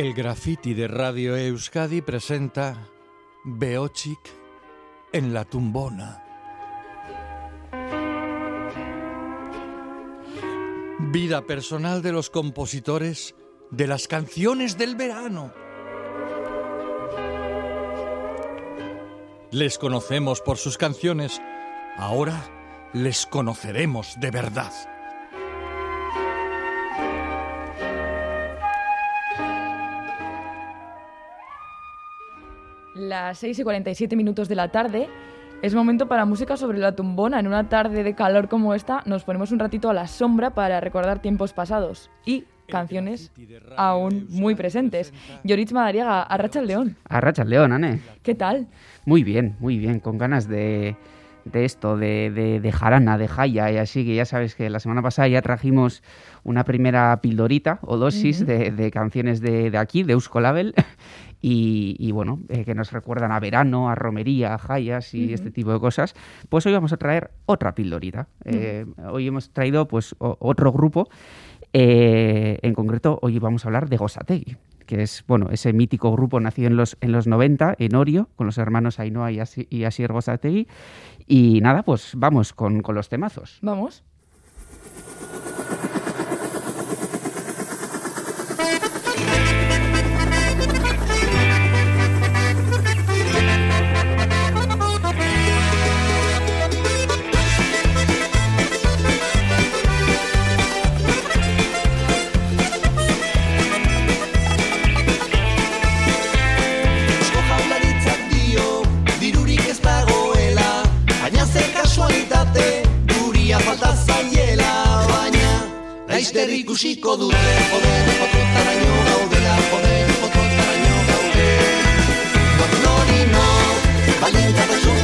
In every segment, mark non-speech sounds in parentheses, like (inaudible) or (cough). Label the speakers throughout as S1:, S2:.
S1: El graffiti de Radio Euskadi presenta Beochik en la tumbona. Vida personal de los compositores de las canciones del verano. Les conocemos por sus canciones, ahora les conoceremos de verdad.
S2: Las 6 y 47 minutos de la tarde es momento para música sobre la tumbona. En una tarde de calor como esta nos ponemos un ratito a la sombra para recordar tiempos pasados y canciones aún muy presentes. Yoritz Madariaga, Arracha el León.
S3: Arracha el León, Ane.
S2: ¿Qué tal?
S3: Muy bien, muy bien, con ganas de, de esto, de, de, de, jarana, de jaya y así, que ya sabes que la semana pasada ya trajimos una primera pildorita o dosis uh -huh. de, de, canciones de, de, aquí, de Euskolabel, y, y bueno, eh, que nos recuerdan a verano, a romería, a jayas y uh -huh. este tipo de cosas, pues hoy vamos a traer otra pildorita. Uh -huh. eh, hoy hemos traído pues o, otro grupo, eh, en concreto hoy vamos a hablar de Gosategui que es bueno ese mítico grupo nacido en los, en los 90 en Orio, con los hermanos Ainhoa y, Asi, y Asier Gosategui. Y nada, pues vamos con, con los temazos.
S2: Vamos.
S4: laizter ikusiko dute Poder potrota daño gaudela Poder potrota daño gaudela Gotlori no, valienta da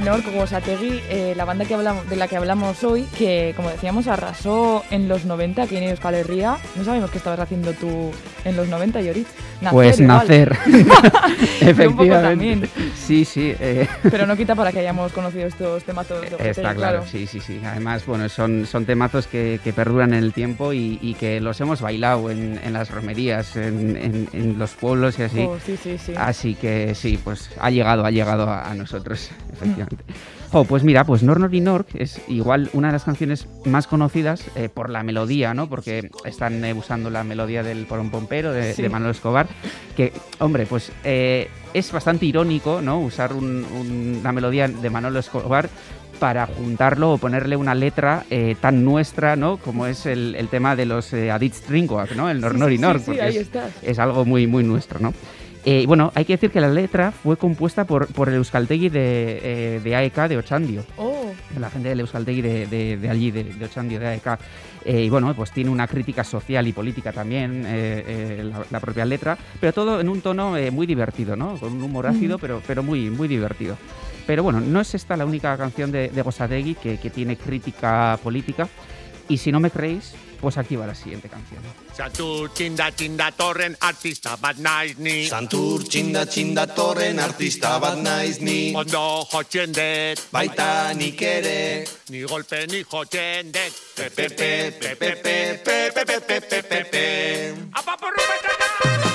S2: Nor Nor y Nor, como Sategui, eh, la banda que hablamos, de la que hablamos hoy, que como decíamos arrasó en los 90 aquí en Euskal Herria. No sabemos qué estabas haciendo tú en los 90, Yorit.
S3: Nacer, pues nacer. (laughs) Efectivamente. Sí, sí. Eh.
S2: Pero no quita para que hayamos conocido estos temazos. De
S3: Está claro, claro, sí, sí, sí. Además, bueno, son, son temazos que, que perduran en el tiempo y, y, que los hemos bailado en, en las romerías, en, en, en, los pueblos y así.
S2: Oh, sí, sí, sí.
S3: Así que sí, pues ha llegado, ha llegado a, a nosotros efectivamente. Oh, pues mira, pues Nornor y Nork es igual una de las canciones más conocidas eh, por la melodía, ¿no? Porque están eh, usando la melodía del Porón Pompero de, sí. de, Manuel Escobar, que, hombre, pues eh, es bastante irónico, ¿no? Usar un, un, una melodía de Manuel Escobar para juntarlo o ponerle una letra eh, tan nuestra, ¿no? Como es el, el tema de los eh, Adit Stringwag, ¿no? El Nornor
S2: sí,
S3: y
S2: sí,
S3: porque
S2: es,
S3: es, algo muy, muy nuestro, ¿no? Eh, bueno, hay que decir que la letra fue compuesta por, por el Euskaltegui de, eh, de AEK de Ochandio.
S2: Oh.
S3: La gente del Euskaltegui de, de, de allí, de, Ochandio, de AEK. Eh, y bueno, pues tiene una crítica social y política también, eh, la, la, propia letra, pero todo en un tono muy divertido, ¿no? Con un humor ácido, mm. pero, pero muy, muy divertido. Pero bueno, no es esta la única canción de, de Gosategui que, que tiene crítica política. Y si no me creéis, pues aquí va la siguiente canción.
S5: Santur txinda txinda torren artista bat naiz ni
S4: Santur txinda txinda torren artista bat naiz ni
S5: Ondo jotzen dut
S4: Baita nik ere
S5: Ni golpe ni jotzen dut
S4: Pepe pepe pepe pepe pepe pepe pepe
S5: Apa porrubetana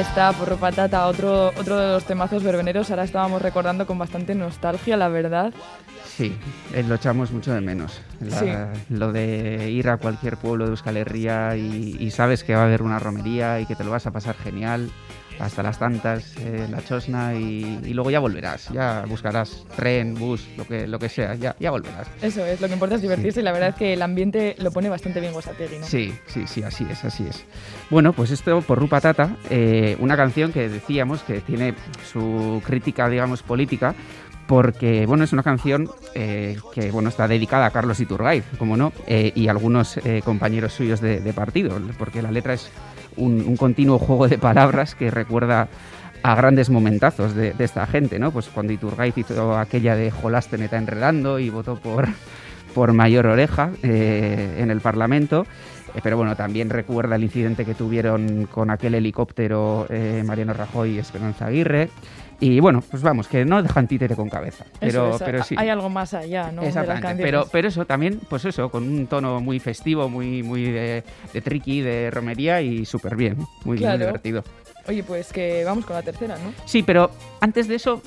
S2: está, Porro Patata, otro, otro de los temazos verbeneros. Ahora estábamos recordando con bastante nostalgia, la verdad.
S3: Sí, eh, lo echamos mucho de menos. La-
S2: Sí.
S3: Lo de ir a cualquier pueblo de Euskal Herria y, y sabes que va a haber una romería y que te lo vas a pasar genial hasta las tantas, eh, la chosna y, y luego ya volverás. Ya buscarás tren, bus, lo que, lo que sea, ya, ya volverás.
S2: Eso es, lo que importa es divertirse y la verdad es que el ambiente lo pone bastante bien Guasategui, ¿no?
S3: Sí, sí, sí, así es, así es. Bueno, pues esto por Rupa Tata, eh, una canción que decíamos que tiene su crítica, digamos, política, porque, bueno, es una canción eh, que, bueno, está dedicada a Carlos Iturgaiz, como no, eh, y algunos eh, compañeros suyos de, de partido, porque la letra es un, continuo juego de palabras que recuerda a grandes momentazos de, esta gente, ¿no? Pues cuando Iturgaiz hizo aquella de Jolaste me está enredando y votó por, por mayor oreja eh, en el Parlamento. Eh, pero bueno, también recuerda el incidente que tuvieron con aquel helicóptero eh, Mariano Rajoy y Esperanza Aguirre. Y bueno, pues vamos, que no dejan títere con cabeza. Pero,
S2: Eso
S3: pero sí.
S2: Hay algo más allá, ¿no? De las
S3: Exactamente, pero, pero eso también, pues eso, con un tono muy festivo, muy, muy de, de tricky, de romería y súper bien, muy, muy
S2: Claro.
S3: divertido.
S2: Oye, pues que vamos con la tercera, ¿no?
S3: Sí, pero antes de eso,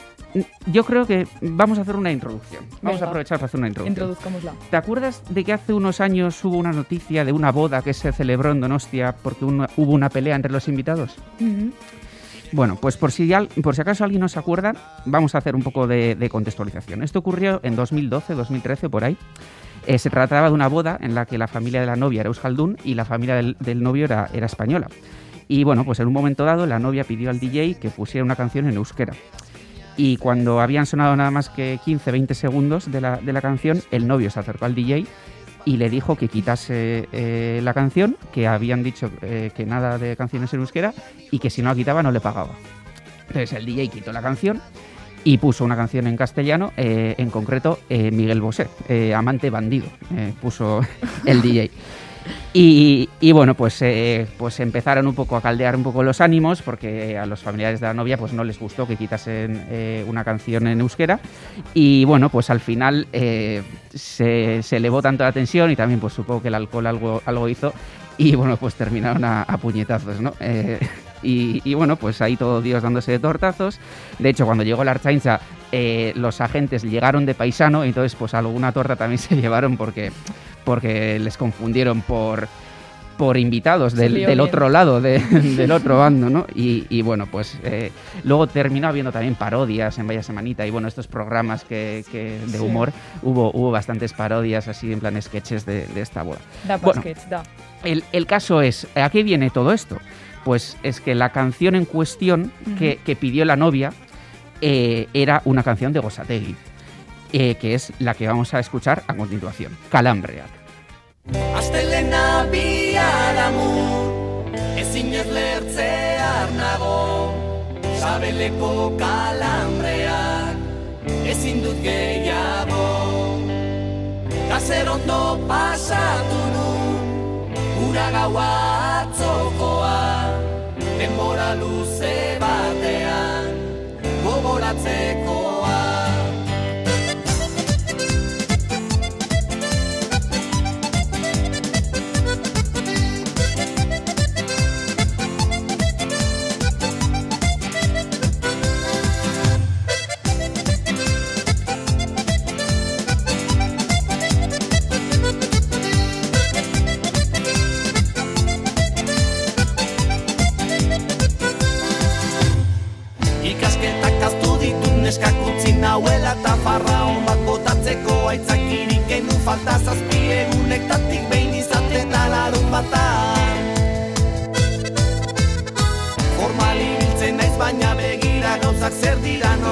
S3: yo creo que vamos a hacer una introducción. Vamos
S2: Venga.
S3: a aprovechar para hacer una introducción.
S2: Introduzcámosla.
S3: ¿Te acuerdas de que hace unos años hubo una noticia de una boda que se celebró en Donostia porque una- hubo una pelea entre los invitados?
S2: Ujú.
S3: Bueno, pues por si, por si acaso alguien no se acuerda, vamos a hacer un poco de, contextualización. Esto ocurrió en 2012, 2013, por ahí. Eh, se trataba de una boda en la que la familia de la novia era euskaldún y la familia del, del novio era, era española. Y bueno, pues en un momento dado la novia pidió al DJ que pusiera una canción en euskera. Y cuando habían sonado nada más que 15-20 segundos de la, de la canción, el novio se acercó al DJ y le dijo que quitase eh, la canción, que habían dicho eh, que nada de canciones en euskera y que si no la quitaba no le pagaba. Entonces el DJ quitó la canción y puso una canción en castellano, eh, en concreto Miguel Bosé, Amante Bandido, puso (laughs) el DJ. Y, y bueno, pues, eh, pues empezaron un poco a caldear un poco los ánimos porque a los familiares de la novia pues no les gustó que quitasen eh, una canción en euskera y bueno, pues al final eh, se, se elevó tanto la tensión y también pues supongo que el alcohol algo, algo hizo y bueno, pues terminaron a, a puñetazos, ¿no? Y, bueno, pues ahí todo Dios dándose de tortazos. De hecho, cuando llegó la Archainza, eh, los agentes llegaron de paisano y entonces pues alguna torta también (laughs) se llevaron porque, porque les confundieron por por invitados del, otro lado, de- (laughs) del otro bando, ¿no? Y, y bueno, pues eh, luego terminó habiendo también parodias en Vaya Semanita y bueno, estos programas que, que de
S2: Sí.
S3: humor, hubo, hubo bastantes parodias así en plan sketches de, de esta boda.
S2: Da
S3: Bueno.
S2: baskets, da.
S3: El, el caso es, ¿a qué viene todo esto? Pues es que la canción en cuestión que, que pidió la novia eh, era una canción de Gosategui, eh, que es la que vamos a escuchar a continuación, Calambrea.
S4: Astelena biharamu Ezin ez lertzear nago. Sabeleko kalambreak Ezin dut gehiago. Gazer ondo pasatu nu Ura gaua atzokoa Denbora luze batean Gogoratzekoa nauela eta farra hon bat botatzeko aitzakirik genuen falta zazpi egunektatik behin izaten da larun batan Formal ibiltzen naiz baina begira gauzak zer dira hogeita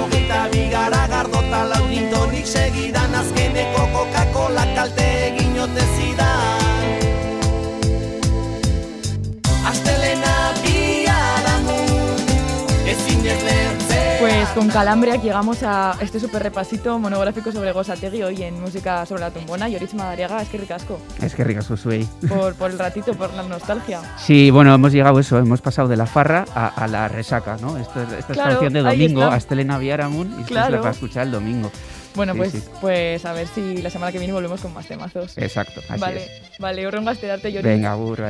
S2: con Calambria llegamos a este super repasito monográfico sobre Gosategui hoy en música sobre la tumbona. Yoritz Madariaga, es que ricasco.
S3: Es que ricasco soy.
S2: Por, por el ratito, por la nostalgia.
S3: Sí, bueno, hemos llegado eso, hemos pasado de la farra a, a la resaca, ¿no? Esto, es- esta es
S2: Claro,
S3: canción de domingo,
S2: está.
S3: a Estelena Viaramun, y esto es la
S2: Claro.
S3: para escuchar el domingo.
S2: Bueno,
S3: Sí,
S2: pues,
S3: sí.
S2: pues a ver si la semana que viene volvemos con más temazos.
S3: Exacto, así
S2: vale,
S3: es.
S2: vale, horrengo esperarte, Yoritz.
S3: Venga, burro ahí.